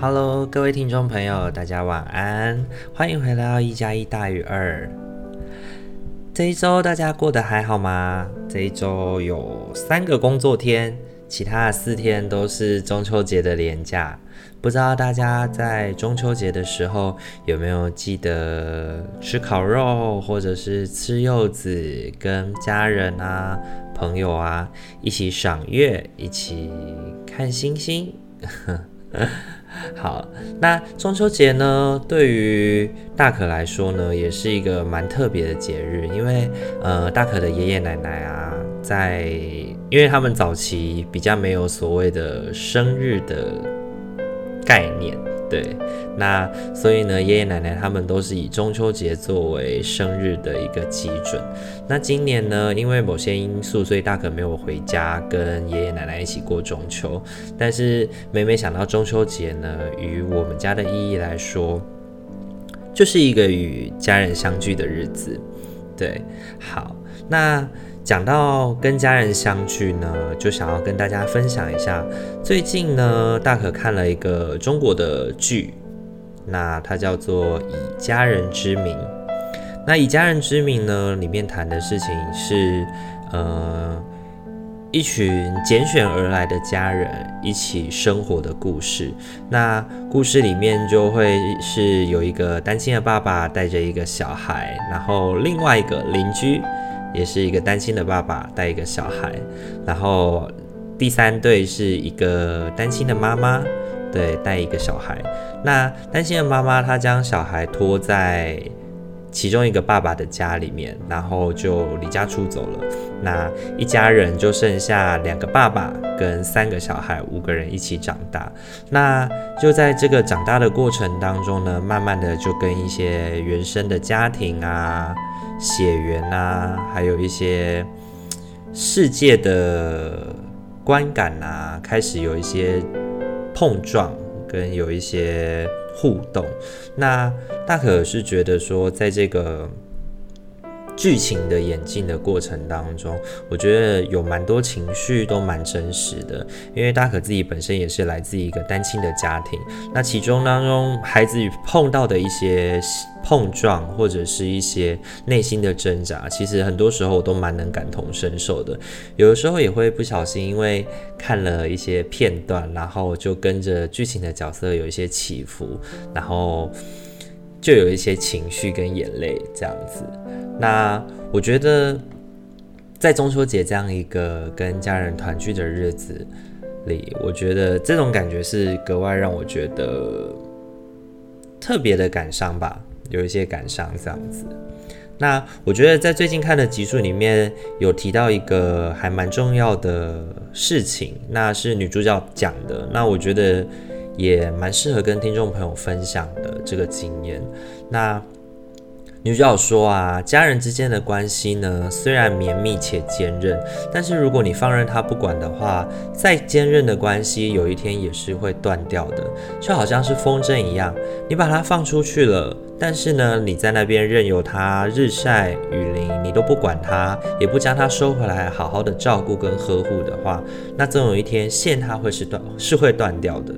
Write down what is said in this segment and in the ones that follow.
Hello，各位听众朋友，大家晚安，欢迎回到一加一大于二。这一周大家过得还好吗？这一周有三个工作天，其他的四天都是中秋节的连假。不知道大家在中秋节的时候有没有记得吃烤肉，或者是吃柚子，跟家人啊、朋友啊一起赏月，一起看星星。好，那中秋节呢，对于大可来说呢，也是一个蛮特别的节日，因为呃，大可的爷爷奶奶啊，在因为他们早期比较没有所谓的生日的概念。对，那所以呢，爷爷奶奶他们都是以中秋节作为生日的一个基准。那今年呢，因为某些因素，所以大可没有回家跟爷爷奶奶一起过中秋。但是每每想到中秋节呢，与我们家的意义来说，就是一个与家人相聚的日子。对，好，那。讲到跟家人相聚呢，就想要跟大家分享一下。最近呢，大可看了一个中国的剧，那它叫做《以家人之名》。那《以家人之名》呢，里面谈的事情是，呃，一群拣选而来的家人一起生活的故事。那故事里面就会是有一个单亲的爸爸带着一个小孩，然后另外一个邻居。也是一个单亲的爸爸带一个小孩，然后第三对是一个单亲的妈妈，对，带一个小孩。那单亲的妈妈她将小孩托在其中一个爸爸的家里面，然后就离家出走了。那一家人就剩下两个爸爸跟三个小孩，五个人一起长大。那就在这个长大的过程当中呢，慢慢的就跟一些原生的家庭啊。血缘啊，还有一些世界的观感啊，开始有一些碰撞，跟有一些互动。那大可是觉得说，在这个剧情的演进的过程当中，我觉得有蛮多情绪都蛮真实的，因为大可自己本身也是来自一个单亲的家庭，那其中当中孩子碰到的一些碰撞或者是一些内心的挣扎，其实很多时候我都蛮能感同身受的，有的时候也会不小心因为看了一些片段，然后就跟着剧情的角色有一些起伏，然后就有一些情绪跟眼泪这样子。那我觉得，在中秋节这样一个跟家人团聚的日子里，我觉得这种感觉是格外让我觉得特别的感伤吧，有一些感伤这样子。那我觉得在最近看的集数里面有提到一个还蛮重要的事情，那是女主角讲的，那我觉得也蛮适合跟听众朋友分享的这个经验。那。女主角说啊，家人之间的关系呢，虽然绵密且坚韧，但是如果你放任他不管的话，再坚韧的关系，有一天也是会断掉的。就好像是风筝一样，你把它放出去了，但是呢，你在那边任由它日晒雨淋，你都不管它，也不将它收回来，好好的照顾跟呵护的话，那总有一天线它会是断，是会断掉的。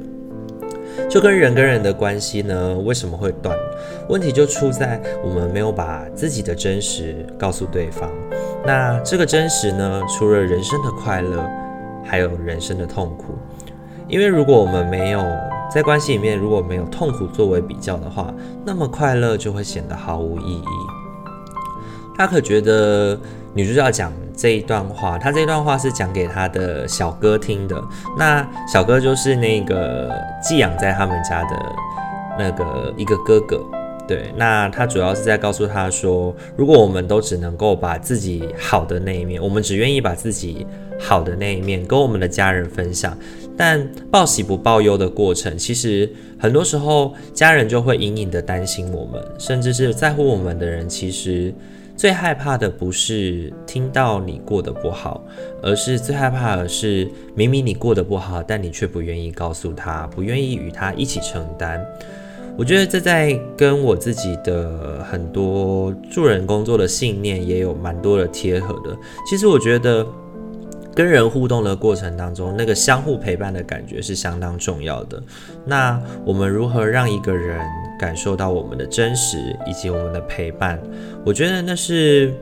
就跟人跟人的关系呢，为什么会断？问题就出在我们没有把自己的真实告诉对方。那这个真实呢，除了人生的快乐，还有人生的痛苦。因为如果我们没有在关系里面，如果没有痛苦作为比较的话，那么快乐就会显得毫无意义。他可觉得女主角讲这一段话，他这段话是讲给他的小哥听的。那小哥就是那个寄养在他们家的那个一个哥哥。对，那他主要是在告诉他说，如果我们都只能够把自己好的那一面，我们只愿意把自己好的那一面跟我们的家人分享，但报喜不报忧的过程，其实很多时候家人就会隐隐的担心我们，甚至是在乎我们的人，其实最害怕的不是听到你过得不好，而是最害怕的是明明你过得不好，但你却不愿意告诉他，不愿意与他一起承担。我觉得这在跟我自己的很多助人工作的信念也有蛮多的贴合的。其实我觉得跟人互动的过程当中，那个相互陪伴的感觉是相当重要的。那我们如何让一个人感受到我们的真实以及我们的陪伴？我觉得那是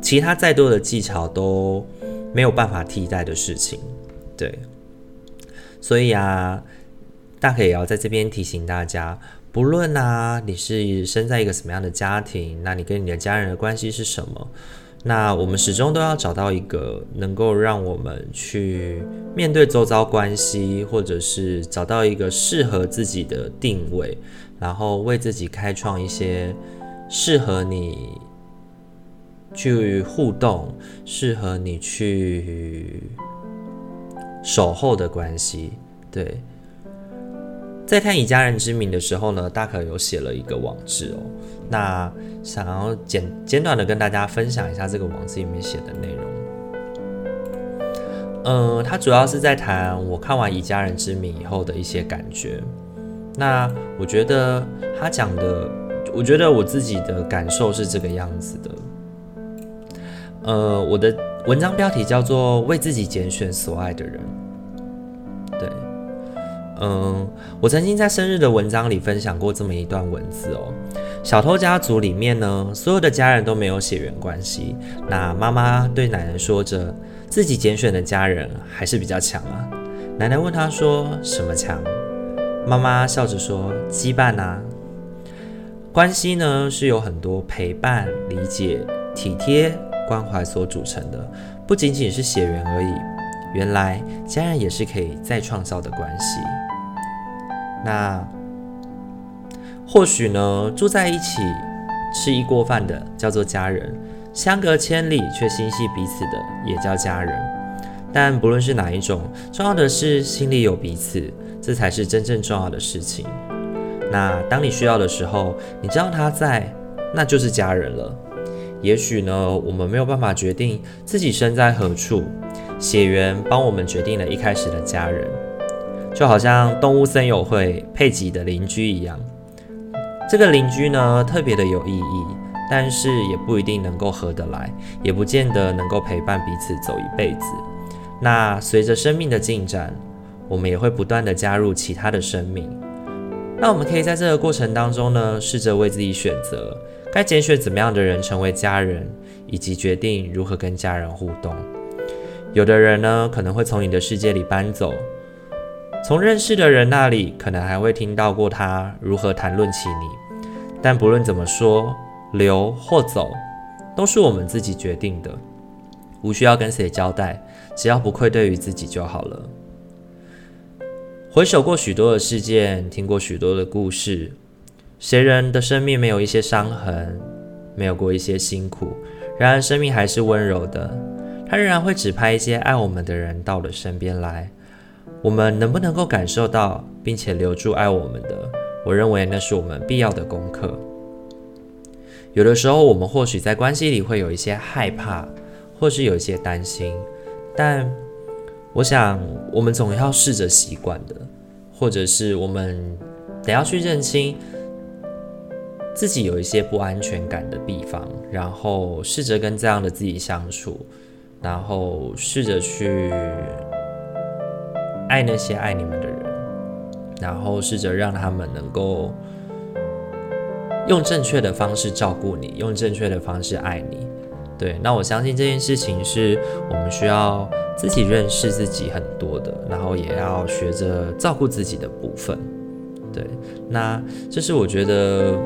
其他再多的技巧都没有办法替代的事情。对，所以啊。大可也要在这边提醒大家，不论啊你是生在一个什么样的家庭，那你跟你的家人的关系是什么，那我们始终都要找到一个能够让我们去面对周遭关系，或者是找到一个适合自己的定位，然后为自己开创一些适合你去互动、适合你去守候的关系，对。在看以家人之名的时候呢，大可有写了一个网志哦。那想要简简短的跟大家分享一下这个网志里面写的内容。嗯，他主要是在谈我看完以家人之名以后的一些感觉。那我觉得他讲的，我觉得我自己的感受是这个样子的。呃，我的文章标题叫做《为自己拣选所爱的人》。嗯，我曾经在生日的文章里分享过这么一段文字哦。小偷家族里面呢，所有的家人都没有血缘关系。那妈妈对奶奶说着，自己拣选的家人还是比较强啊。奶奶问她说：“什么强？”妈妈笑着说：“羁绊啊。”关系呢，是由很多陪伴、理解、体贴、关怀所组成的，不仅仅是血缘而已。原来家人也是可以再创造的关系。那或许呢，住在一起吃一锅饭的叫做家人，相隔千里却心系彼此的也叫家人。但不论是哪一种，重要的是心里有彼此，这才是真正重要的事情。那当你需要的时候，你知道他在，那就是家人了。也许呢，我们没有办法决定自己身在何处，血缘帮我们决定了一开始的家人。就好像动物森友会佩吉的邻居一样，这个邻居呢，特别的有意义，但是也不一定能够合得来，也不见得能够陪伴彼此走一辈子。那随着生命的进展，我们也会不断的加入其他的生命。那我们可以在这个过程当中呢，试着为自己选择该拣选怎么样的人成为家人，以及决定如何跟家人互动。有的人呢，可能会从你的世界里搬走。从认识的人那里，可能还会听到过他如何谈论起你，但不论怎么说，留或走，都是我们自己决定的，无需要跟谁交代，只要不愧对于自己就好了。回首过许多的事件，听过许多的故事，谁人的生命没有一些伤痕，没有过一些辛苦？然而生命还是温柔的，它仍然会指派一些爱我们的人到了身边来。我们能不能够感受到，并且留住爱我们的？我认为那是我们必要的功课。有的时候，我们或许在关系里会有一些害怕，或是有一些担心，但我想，我们总要试着习惯的，或者是我们得要去认清自己有一些不安全感的地方，然后试着跟这样的自己相处，然后试着去。爱那些爱你们的人，然后试着让他们能够用正确的方式照顾你，用正确的方式爱你。对，那我相信这件事情是我们需要自己认识自己很多的，然后也要学着照顾自己的部分。对，那这是我觉得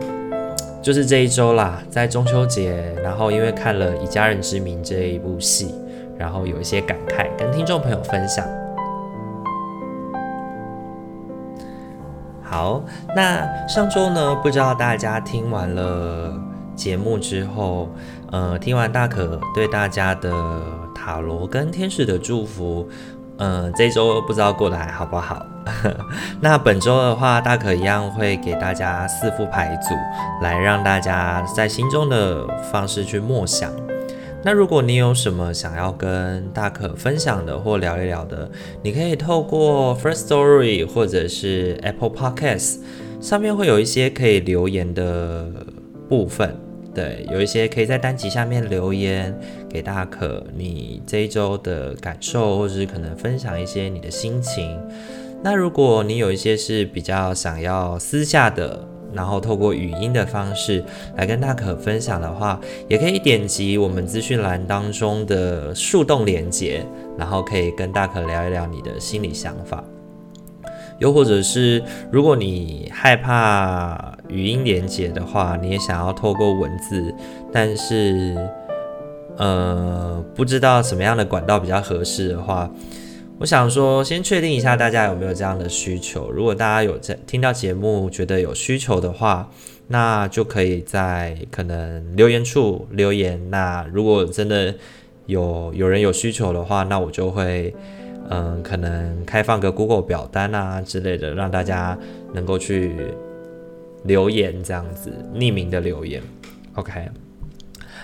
就是这一周啦，在中秋节，然后因为看了《以家人之名》这一部戏，然后有一些感慨，跟听众朋友分享。好，那上周呢，不知道大家听完了节目之后，呃，听完大可对大家的塔罗跟天使的祝福，嗯，这周不知道过得还好不好？那本周的话，大可一样会给大家四副牌组，来让大家在心中的方式去默想。那如果你有什么想要跟大可分享的或聊一聊的，你可以透过 First Story 或者是 Apple Podcast 上面会有一些可以留言的部分。对，有一些可以在单集下面留言给大可，你这一周的感受，或者是可能分享一些你的心情。那如果你有一些是比较想要私下的，然后透过语音的方式来跟大可分享的话，也可以点击我们资讯栏当中的树洞连接，然后可以跟大可聊一聊你的心理想法。又或者是，如果你害怕语音连接的话，你也想要透过文字，但是呃不知道什么样的管道比较合适的话，我想说先确定一下大家有没有这样的需求。如果大家有在听到节目觉得有需求的话，那就可以在可能留言处留言。那如果真的有有人有需求的话，那我就会。嗯，可能开放个 Google 表单啊之类的，让大家能够去留言，这样子匿名的留言。OK，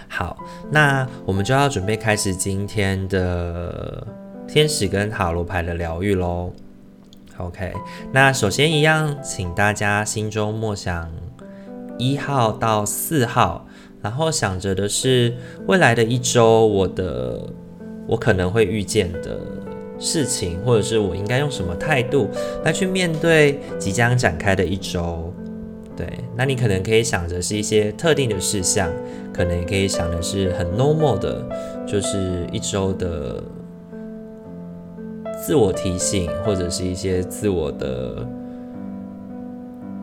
好，那我们就要准备开始今天的天使跟塔罗牌的疗愈喽。OK，那首先一样，请大家心中默想一号到四号，然后想着的是未来的一周，我的我可能会遇见的。事情，或者是我应该用什么态度来去面对即将展开的一周？对，那你可能可以想着是一些特定的事项，可能也可以想的是很 normal 的，就是一周的自我提醒，或者是一些自我的，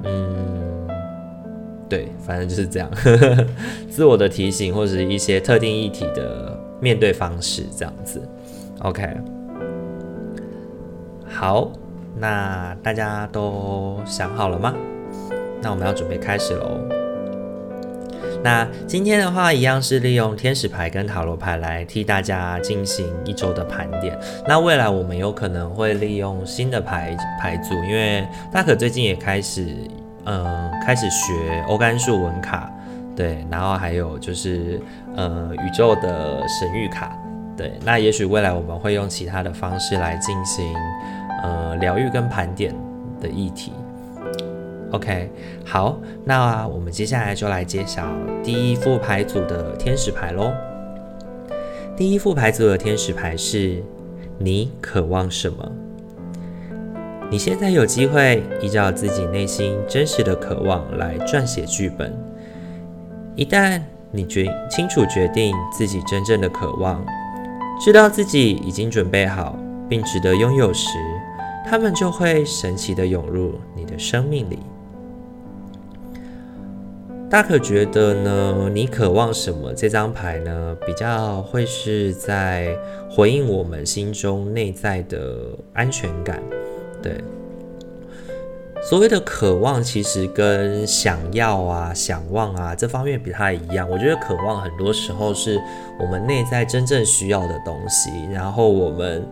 嗯，对，反正就是这样，自我的提醒，或者是一些特定议题的面对方式，这样子，OK。好，那大家都想好了吗？那我们要准备开始喽。那今天的话，一样是利用天使牌跟塔罗牌来替大家进行一周的盘点。那未来我们有可能会利用新的牌牌组，因为大可最近也开始，嗯、开始学欧甘树文卡，对，然后还有就是，呃，宇宙的神谕卡，对。那也许未来我们会用其他的方式来进行。呃，疗愈跟盘点的议题，OK，好，那我们接下来就来揭晓第一副牌组的天使牌喽。第一副牌组的天使牌是你渴望什么？你现在有机会依照自己内心真实的渴望来撰写剧本。一旦你决清楚决定自己真正的渴望，知道自己已经准备好并值得拥有时，他们就会神奇的涌入你的生命里。大可觉得呢，你渴望什么？这张牌呢，比较会是在回应我们心中内在的安全感。对，所谓的渴望，其实跟想要啊、想望啊这方面不太一样。我觉得渴望很多时候是我们内在真正需要的东西，然后我们。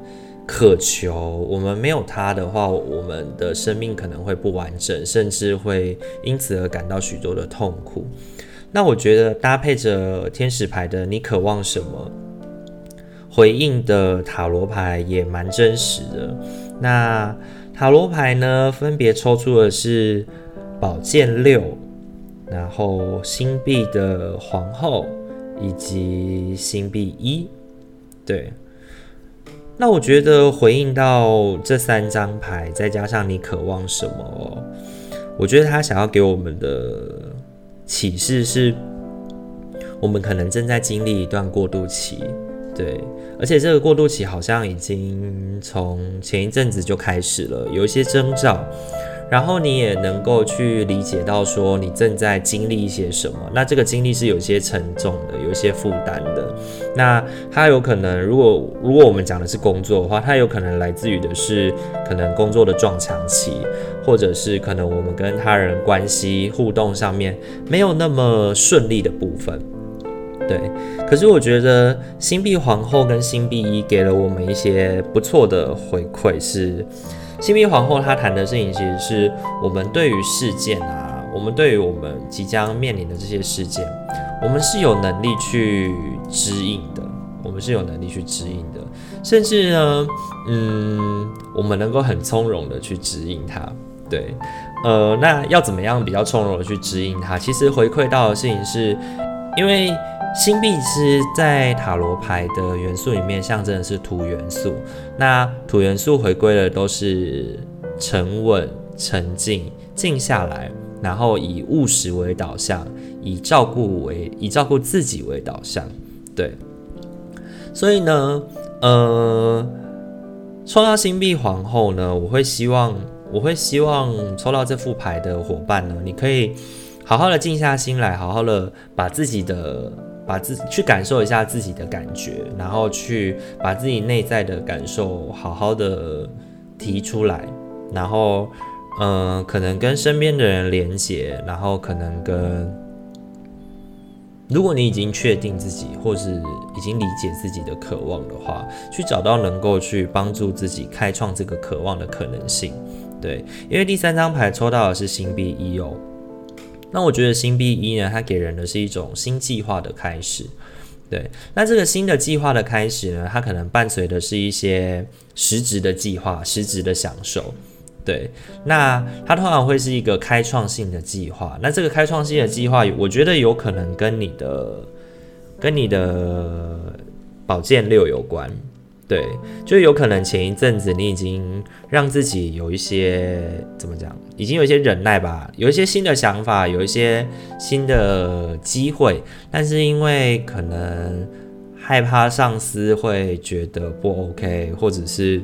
渴求，我们没有它的话，我们的生命可能会不完整，甚至会因此而感到许多的痛苦。那我觉得搭配着天使牌的“你渴望什么”，回应的塔罗牌也蛮真实的。那塔罗牌呢，分别抽出的是宝剑六，然后星币的皇后以及星币一，对。那我觉得回应到这三张牌，再加上你渴望什么？我觉得他想要给我们的启示是，我们可能正在经历一段过渡期，对，而且这个过渡期好像已经从前一阵子就开始了，有一些征兆。然后你也能够去理解到，说你正在经历一些什么。那这个经历是有些沉重的，有一些负担的。那它有可能，如果如果我们讲的是工作的话，它有可能来自于的是可能工作的撞墙期，或者是可能我们跟他人关系互动上面没有那么顺利的部分。对，可是我觉得星币皇后跟星币一给了我们一些不错的回馈，是新密皇后她谈的事情，其实是我们对于事件啊，我们对于我们即将面临的这些事件，我们是有能力去指引的，我们是有能力去指引的，甚至呢，嗯，我们能够很从容的去指引它，对，呃，那要怎么样比较从容的去指引它？其实回馈到的事情是，因为。星币是在塔罗牌的元素里面象征的是土元素，那土元素回归的都是沉稳、沉静、静下来，然后以务实为导向，以照顾为以照顾自己为导向，对。所以呢，呃，抽到星币皇后呢，我会希望，我会希望抽到这副牌的伙伴呢，你可以好好的静下心来，好好的把自己的。把自己去感受一下自己的感觉，然后去把自己内在的感受好好的提出来，然后，嗯、可能跟身边的人连接，然后可能跟，如果你已经确定自己或是已经理解自己的渴望的话，去找到能够去帮助自己开创这个渴望的可能性。对，因为第三张牌抽到的是星币一哦。那我觉得星币一呢，它给人的是一种新计划的开始，对。那这个新的计划的开始呢，它可能伴随的是一些实质的计划、实质的享受，对。那它通常会是一个开创性的计划。那这个开创性的计划，我觉得有可能跟你的、跟你的宝剑六有关。对，就有可能前一阵子你已经让自己有一些怎么讲，已经有一些忍耐吧，有一些新的想法，有一些新的机会，但是因为可能害怕上司会觉得不 OK，或者是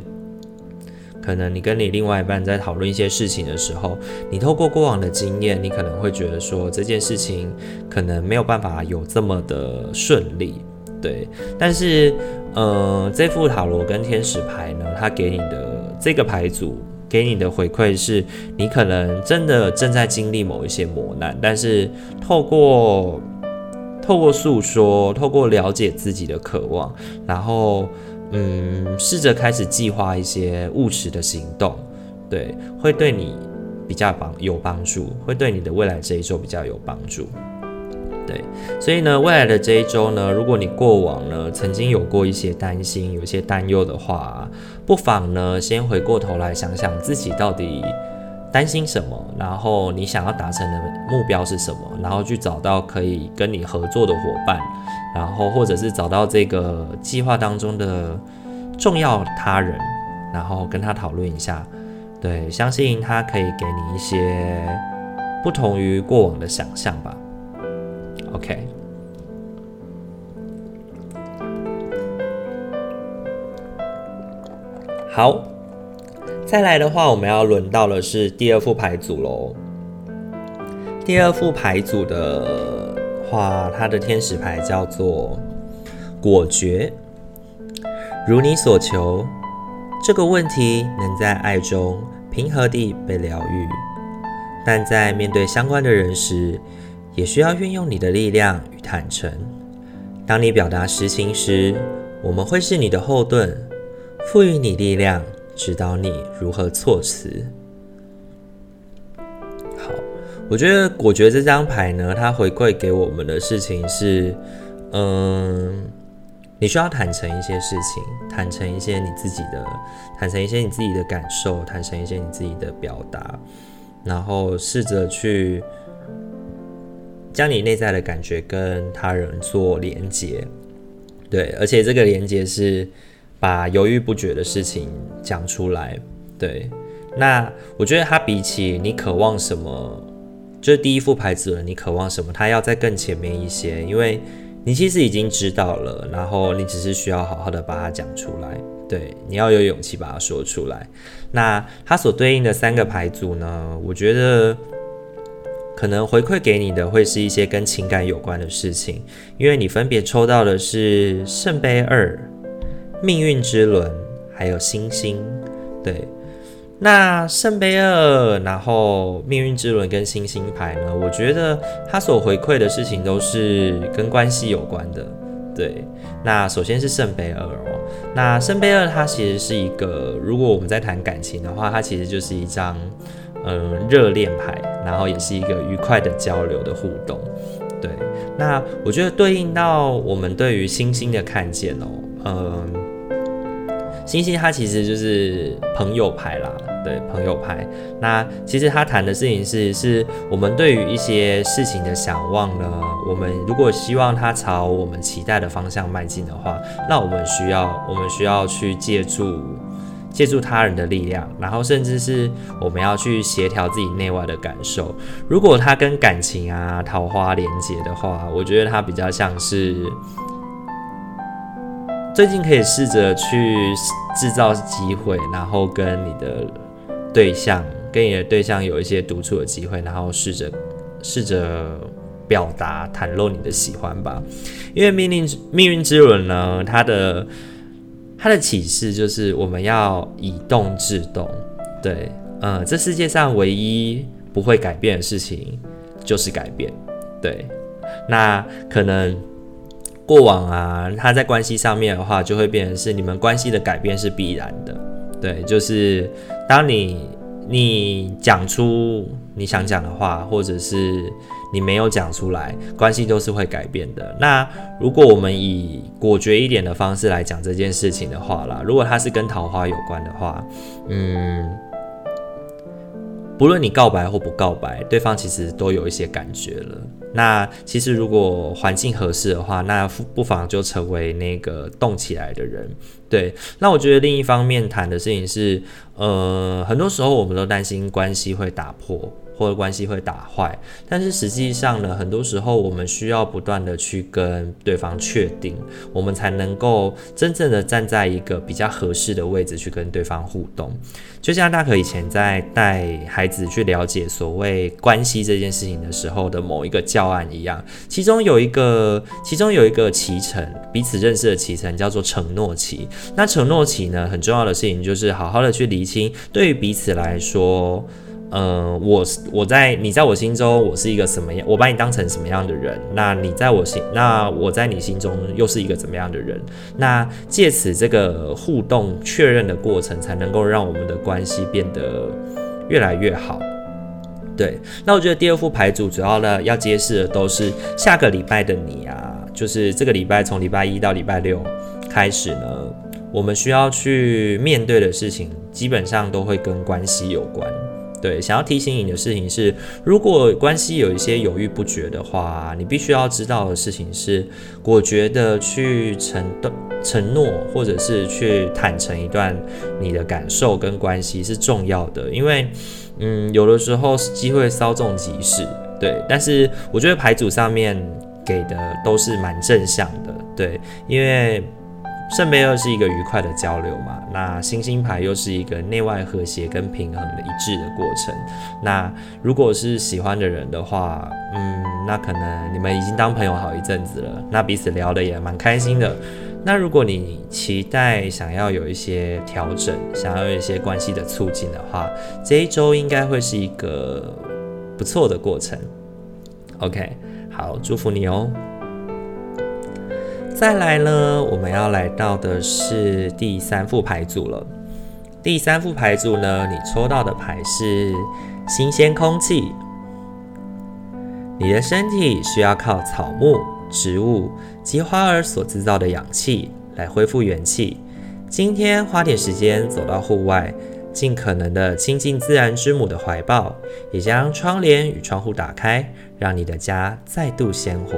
可能你跟你另外一半在讨论一些事情的时候，你透过过往的经验，你可能会觉得说这件事情可能没有办法有这么的顺利。对，但是，呃，这副塔罗跟天使牌呢，它给你的这个牌组给你的回馈是，你可能真的正在经历某一些磨难，但是透过透过诉说，透过了解自己的渴望，然后，嗯，试着开始计划一些务实的行动，对，会对你比较帮有帮助，会对你的未来这一周比较有帮助。对，所以呢，未来的这一周呢，如果你过往呢曾经有过一些担心、有一些担忧的话，不妨呢先回过头来想想自己到底担心什么，然后你想要达成的目标是什么，然后去找到可以跟你合作的伙伴，然后或者是找到这个计划当中的重要他人，然后跟他讨论一下。对，相信他可以给你一些不同于过往的想象吧。OK，好，再来的话，我们要轮到的是第二副牌组喽。第二副牌组的话，它的天使牌叫做果决，如你所求，这个问题能在爱中平和地被疗愈，但在面对相关的人时，也需要运用你的力量与坦诚。当你表达实情时，我们会是你的后盾，赋予你力量，指导你如何措辞。好，我觉得果决这张牌呢，它回馈给我们的事情是，嗯，你需要坦诚一些事情，坦诚一些你自己的，坦诚一些你自己的感受，坦诚一些你自己的表达，然后试着去。将你内在的感觉跟他人做连接，对，而且这个连接是把犹豫不决的事情讲出来，对。那我觉得他比起你渴望什么，就是第一副牌子了，你渴望什么，他要在更前面一些，因为你其实已经知道了，然后你只是需要好好的把它讲出来，对，你要有勇气把它说出来。那它所对应的三个牌组呢，我觉得。可能回馈给你的会是一些跟情感有关的事情，因为你分别抽到的是圣杯二、命运之轮，还有星星。对，那圣杯二，然后命运之轮跟星星牌呢，我觉得它所回馈的事情都是跟关系有关的。对，那首先是圣杯二哦，那圣杯二它其实是一个，如果我们在谈感情的话，它其实就是一张嗯热恋牌，然后也是一个愉快的交流的互动。对，那我觉得对应到我们对于星星的看见哦，嗯，星星它其实就是朋友牌啦。对，朋友牌，那其实他谈的事情是，是我们对于一些事情的想望呢。我们如果希望它朝我们期待的方向迈进的话，那我们需要，我们需要去借助借助他人的力量，然后甚至是我们要去协调自己内外的感受。如果他跟感情啊、桃花连接的话，我觉得他比较像是最近可以试着去制造机会，然后跟你的。对象跟你的对象有一些独处的机会，然后试着试着表达、袒露你的喜欢吧。因为命令命运之轮呢，它的它的启示就是我们要以动制动。对，嗯，这世界上唯一不会改变的事情就是改变。对，那可能过往啊，他在关系上面的话，就会变成是你们关系的改变是必然的。对，就是当你你讲出你想讲的话，或者是你没有讲出来，关系都是会改变的。那如果我们以果决一点的方式来讲这件事情的话啦，如果它是跟桃花有关的话，嗯，不论你告白或不告白，对方其实都有一些感觉了。那其实如果环境合适的话，那不妨就成为那个动起来的人。对，那我觉得另一方面谈的事情是，呃，很多时候我们都担心关系会打破。或者关系会打坏，但是实际上呢，很多时候我们需要不断的去跟对方确定，我们才能够真正的站在一个比较合适的位置去跟对方互动。就像大可以前在带孩子去了解所谓关系这件事情的时候的某一个教案一样，其中有一个，其中有一个期程，彼此认识的期程叫做承诺期。那承诺期呢，很重要的事情就是好好的去厘清，对于彼此来说。呃，我我在你在我心中，我是一个什么样？我把你当成什么样的人？那你在我心，那我在你心中又是一个怎么样的人？那借此这个互动确认的过程，才能够让我们的关系变得越来越好。对，那我觉得第二副牌组主要呢要揭示的都是下个礼拜的你啊，就是这个礼拜从礼拜一到礼拜六开始呢，我们需要去面对的事情，基本上都会跟关系有关。对，想要提醒你的事情是，如果关系有一些犹豫不决的话，你必须要知道的事情是，果决的去承承诺，或者是去坦诚一段你的感受跟关系是重要的，因为，嗯，有的时候机会稍纵即逝，对，但是我觉得牌组上面给的都是蛮正向的，对，因为。圣杯二是一个愉快的交流嘛，那星星牌又是一个内外和谐跟平衡的一致的过程。那如果是喜欢的人的话，嗯，那可能你们已经当朋友好一阵子了，那彼此聊得也蛮开心的。那如果你期待想要有一些调整，想要有一些关系的促进的话，这一周应该会是一个不错的过程。OK，好，祝福你哦。再来呢，我们要来到的是第三副牌组了。第三副牌组呢，你抽到的牌是新鲜空气。你的身体需要靠草木、植物及花儿所制造的氧气来恢复元气。今天花点时间走到户外，尽可能的亲近自然之母的怀抱，也将窗帘与窗户打开，让你的家再度鲜活。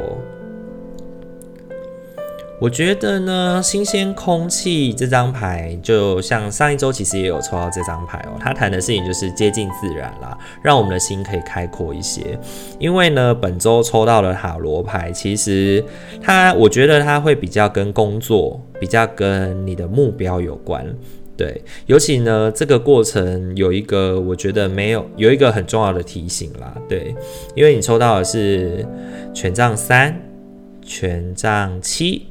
我觉得呢，新鲜空气这张牌，就像上一周其实也有抽到这张牌哦。它谈的事情就是接近自然啦，让我们的心可以开阔一些。因为呢，本周抽到的塔罗牌，其实它，我觉得它会比较跟工作，比较跟你的目标有关。对，尤其呢，这个过程有一个，我觉得没有有一个很重要的提醒啦。对，因为你抽到的是权杖三、权杖七。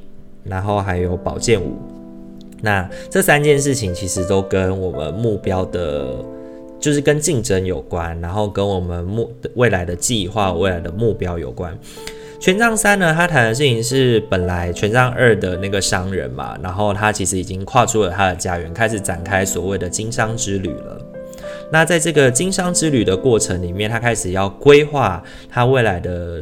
然后还有宝剑五，那这三件事情其实都跟我们目标的就是跟竞争有关，然后跟我们目未来的计划、未来的目标有关。权杖三呢，他谈的事情是本来权杖二的那个商人嘛，然后他其实已经跨出了他的家园，开始展开所谓的经商之旅了。那在这个经商之旅的过程里面，他开始要规划他未来的，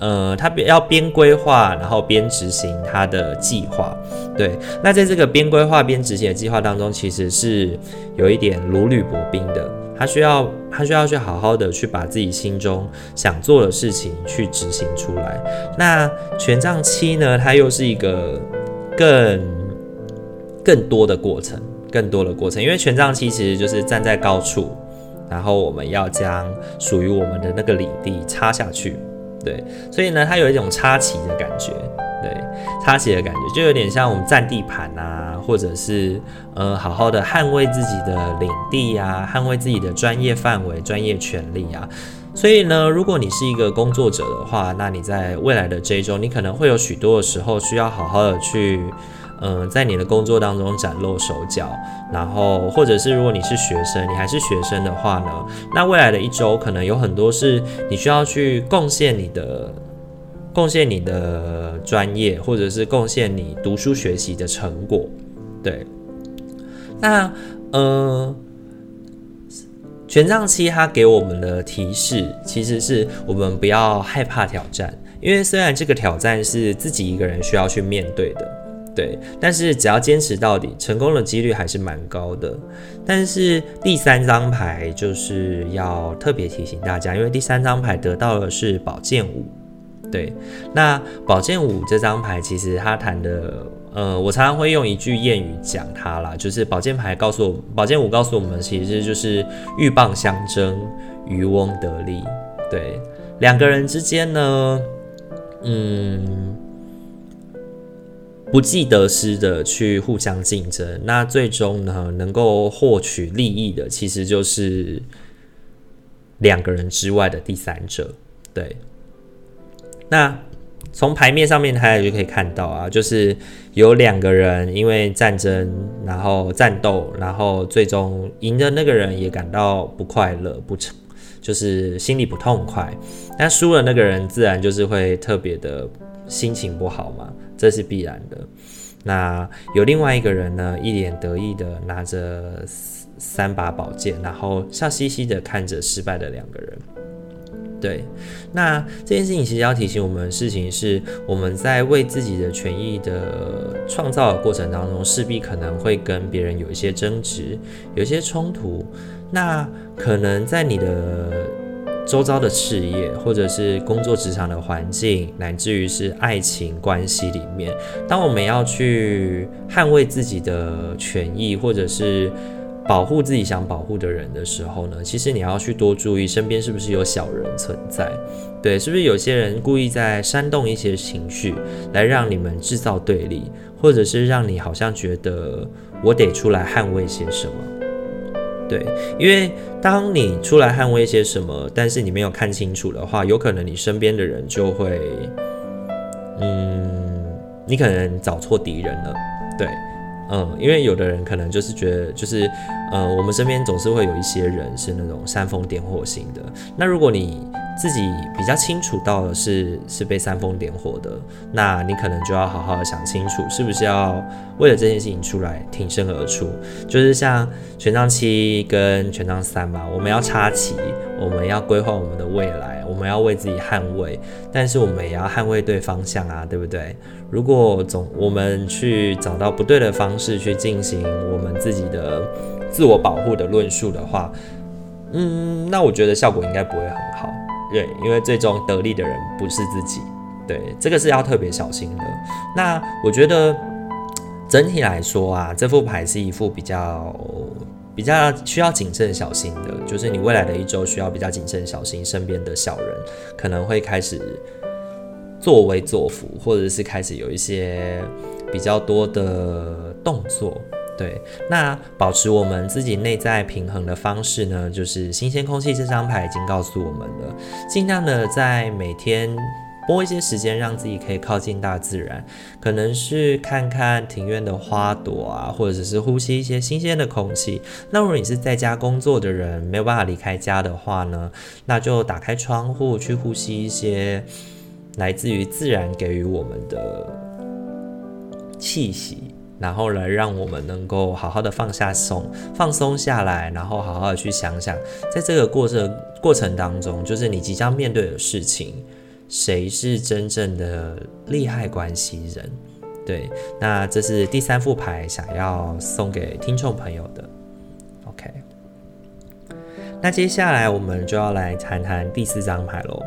呃，他要边规划，然后边执行他的计划。对，那在这个边规划边执行的计划当中，其实是有一点如履薄冰的。他需要，他需要去好好的去把自己心中想做的事情去执行出来。那权杖七呢？它又是一个更更多的过程，更多的过程。因为权杖七其实就是站在高处，然后我们要将属于我们的那个领地插下去。对，所以呢，它有一种插旗的感觉。对，插旗的感觉就有点像我们占地盘啊，或者是呃，好好的捍卫自己的领地啊，捍卫自己的专业范围、专业权利啊。所以呢，如果你是一个工作者的话，那你在未来的这一周，你可能会有许多的时候需要好好的去，嗯、在你的工作当中崭露手脚。然后，或者是如果你是学生，你还是学生的话呢，那未来的一周可能有很多是你需要去贡献你的。贡献你的专业，或者是贡献你读书学习的成果，对。那呃，权杖七它给我们的提示，其实是我们不要害怕挑战，因为虽然这个挑战是自己一个人需要去面对的，对，但是只要坚持到底，成功的几率还是蛮高的。但是第三张牌就是要特别提醒大家，因为第三张牌得到的是宝剑五。对，那宝剑五这张牌其实他谈的，呃，我常常会用一句谚语讲它啦，就是宝剑牌告诉我，宝剑五告诉我们，其实就是鹬蚌相争，渔翁得利。对，两个人之间呢，嗯，不计得失的去互相竞争，那最终呢，能够获取利益的，其实就是两个人之外的第三者。对。那从牌面上面，大家就可以看到啊，就是有两个人因为战争，然后战斗，然后最终赢的那个人也感到不快乐，不成，就是心里不痛快。那输了那个人自然就是会特别的心情不好嘛，这是必然的。那有另外一个人呢，一脸得意的拿着三把宝剑，然后笑嘻嘻的看着失败的两个人。对，那这件事情其实要提醒我们的事情是，我们在为自己的权益的创造的过程当中，势必可能会跟别人有一些争执，有一些冲突。那可能在你的周遭的事业，或者是工作职场的环境，乃至于是爱情关系里面，当我们要去捍卫自己的权益，或者是保护自己想保护的人的时候呢，其实你要去多注意身边是不是有小人存在，对，是不是有些人故意在煽动一些情绪，来让你们制造对立，或者是让你好像觉得我得出来捍卫些什么，对，因为当你出来捍卫一些什么，但是你没有看清楚的话，有可能你身边的人就会，嗯，你可能找错敌人了，对。嗯，因为有的人可能就是觉得，就是，呃，我们身边总是会有一些人是那种煽风点火型的。那如果你自己比较清楚到的是是被煽风点火的，那你可能就要好好的想清楚，是不是要为了这件事情出来挺身而出。就是像权杖七跟权杖三嘛，我们要插旗，我们要规划我们的未来，我们要为自己捍卫，但是我们也要捍卫对方向啊，对不对？如果总我们去找到不对的方式去进行我们自己的自我保护的论述的话，嗯，那我觉得效果应该不会很好。对，因为最终得利的人不是自己，对，这个是要特别小心的。那我觉得整体来说啊，这副牌是一副比较比较需要谨慎小心的，就是你未来的一周需要比较谨慎小心，身边的小人可能会开始作威作福，或者是开始有一些比较多的动作。对，那保持我们自己内在平衡的方式呢，就是新鲜空气这张牌已经告诉我们了，尽量的在每天拨一些时间让自己可以靠近大自然，可能是看看庭院的花朵啊，或者是呼吸一些新鲜的空气。那如果你是在家工作的人，没有办法离开家的话呢，那就打开窗户去呼吸一些来自于自然给予我们的气息。然后来让我们能够好好的放下松，放松下来，然后好好的去想想，在这个过程过程当中，就是你即将面对的事情，谁是真正的利害关系人？对，那这是第三副牌想要送给听众朋友的。OK，那接下来我们就要来谈谈第四张牌喽。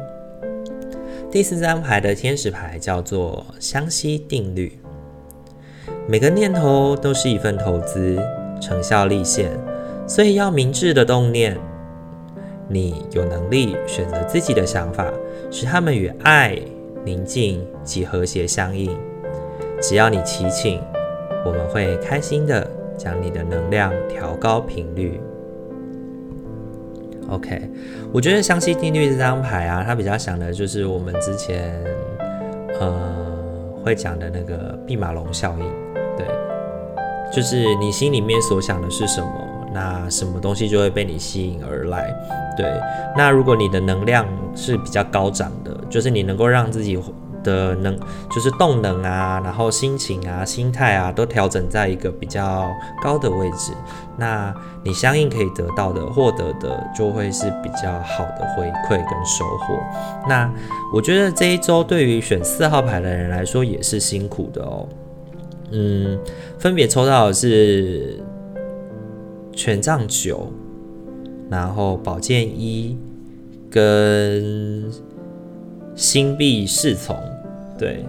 第四张牌的天使牌叫做相吸定律。每个念头都是一份投资，成效立现，所以要明智的动念。你有能力选择自己的想法，使他们与爱、宁静及和谐相应。只要你祈请，我们会开心的将你的能量调高频率。OK，我觉得相吸定律这张牌啊，它比较想的就是我们之前呃会讲的那个毕马龙效应。对就是你心里面所想的是什么，那什么东西就会被你吸引而来。对，那如果你的能量是比较高涨的，就是你能够让自己的能，就是动能啊，然后心情啊、心态啊，都调整在一个比较高的位置，那你相应可以得到的、获得的，就会是比较好的回馈跟收获。那我觉得这一周对于选四号牌的人来说也是辛苦的哦。嗯，分别抽到的是权杖九，然后宝剑一跟星币侍从。对，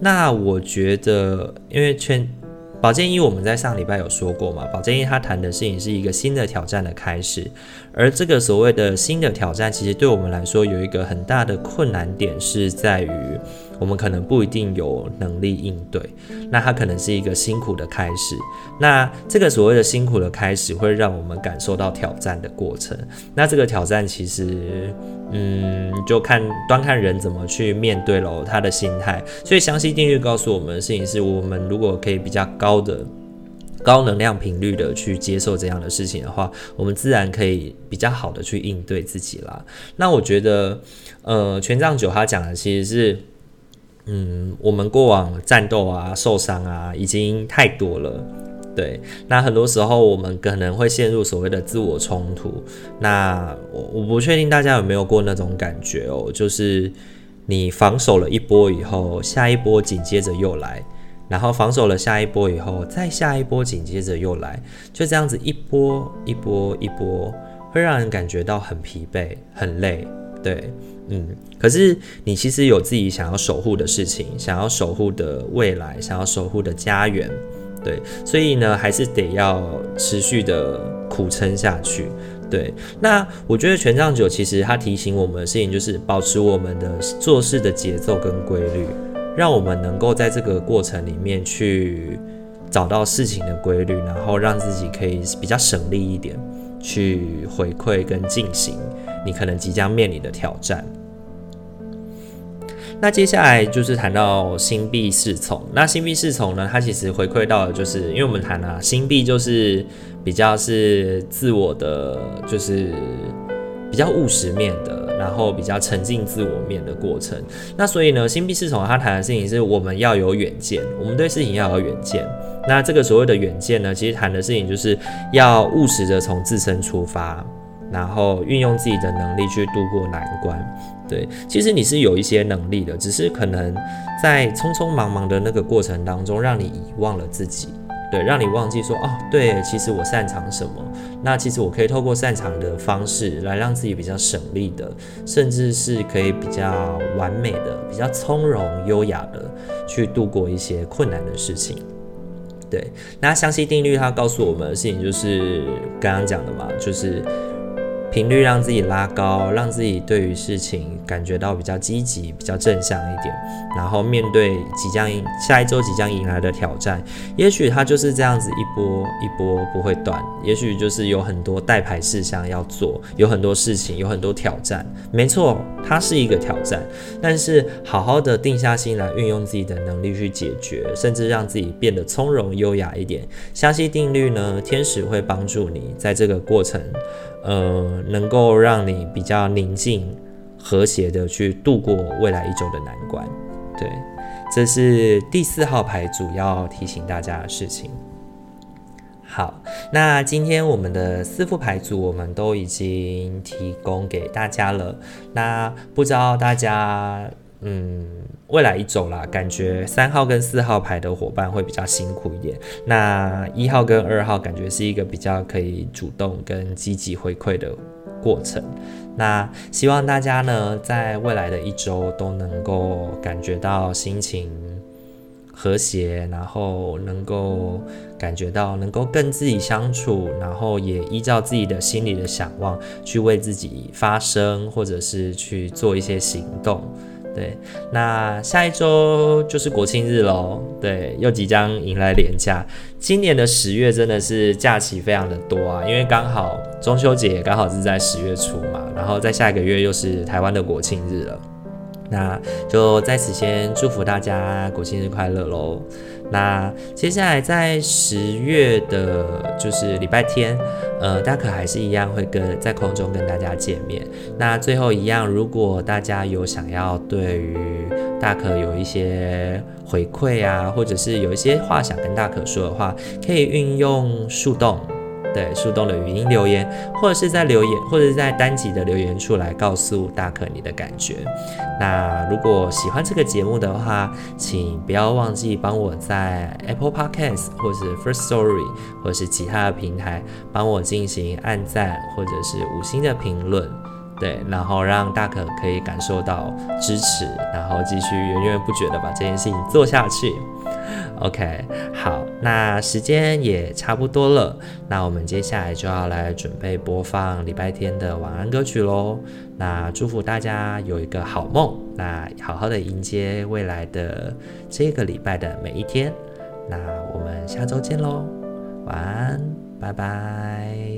那我觉得，因为权宝剑一我们在上礼拜有说过嘛，宝剑一他谈的事情是一个新的挑战的开始，而这个所谓的新的挑战，其实对我们来说有一个很大的困难点是在于。我们可能不一定有能力应对，那它可能是一个辛苦的开始。那这个所谓的辛苦的开始，会让我们感受到挑战的过程。那这个挑战其实，嗯，就看端看人怎么去面对喽，他的心态。所以，详细定律告诉我们的事情是，我们如果可以比较高的高能量频率的去接受这样的事情的话，我们自然可以比较好的去应对自己啦。那我觉得，呃，权杖九他讲的其实是。嗯，我们过往战斗啊、受伤啊，已经太多了。对，那很多时候我们可能会陷入所谓的自我冲突。那我我不确定大家有没有过那种感觉哦，就是你防守了一波以后，下一波紧接着又来，然后防守了下一波以后，再下一波紧接着又来，就这样子一波一波一波，会让人感觉到很疲惫、很累。对。嗯，可是你其实有自己想要守护的事情，想要守护的未来，想要守护的家园，对，所以呢，还是得要持续的苦撑下去。对，那我觉得权杖九其实它提醒我们的事情就是保持我们的做事的节奏跟规律，让我们能够在这个过程里面去找到事情的规律，然后让自己可以比较省力一点，去回馈跟进行。你可能即将面临的挑战。那接下来就是谈到星币侍从。那星币侍从呢，它其实回馈到的就是，因为我们谈啊，星币就是比较是自我的，就是比较务实面的，然后比较沉浸自我面的过程。那所以呢，星币侍从它谈的事情是我们要有远见，我们对事情要有远见。那这个所谓的远见呢，其实谈的事情就是要务实的从自身出发，然后运用自己的能力去度过难关。对，其实你是有一些能力的，只是可能在匆匆忙忙的那个过程当中，让你遗忘了自己，对，让你忘记说，哦，对，其实我擅长什么？那其实我可以透过擅长的方式来让自己比较省力的，甚至是可以比较完美的、比较从容优雅的去度过一些困难的事情。对，那相吸定律它告诉我们的事情就是刚刚讲的嘛，就是。频率让自己拉高，让自己对于事情感觉到比较积极、比较正向一点，然后面对即将下一周即将迎来的挑战，也许它就是这样子一波一波不会断，也许就是有很多代牌事项要做，有很多事情，有很多挑战。没错，它是一个挑战，但是好好的定下心来，运用自己的能力去解决，甚至让自己变得从容优雅一点。相信定律呢，天使会帮助你在这个过程。呃，能够让你比较宁静、和谐的去度过未来一周的难关。对，这是第四号牌主要提醒大家的事情。好，那今天我们的四副牌组我们都已经提供给大家了。那不知道大家，嗯，未来一周啦，感觉三号跟四号牌的伙伴会比较辛苦一点。那一号跟二号感觉是一个比较可以主动跟积极回馈的过程。那希望大家呢，在未来的一周都能够感觉到心情和谐，然后能够感觉到能够跟自己相处，然后也依照自己的心里的想望去为自己发声，或者是去做一些行动。对，那下一周就是国庆日喽。对，又即将迎来连假。今年的十月真的是假期非常的多啊，因为刚好中秋节刚好是在十月初嘛，然后在下一个月又是台湾的国庆日了。那就在此先祝福大家国庆日快乐喽。那接下来在十月的，就是礼拜天，呃，大可还是一样会跟在空中跟大家见面。那最后一样，如果大家有想要对于大可有一些回馈啊，或者是有一些话想跟大可说的话，可以运用树洞。对，树洞的语音留言，或者是在留言，或者是在单集的留言处来告诉大可你的感觉。那如果喜欢这个节目的话，请不要忘记帮我在 Apple Podcast 或是 First Story 或是其他的平台帮我进行按赞或者是五星的评论。对，然后让大可可以感受到支持，然后继续源源不绝的把这件事情做下去。OK，好，那时间也差不多了，那我们接下来就要来准备播放礼拜天的晚安歌曲喽。那祝福大家有一个好梦，那好好的迎接未来的这个礼拜的每一天。那我们下周见喽，晚安，拜拜。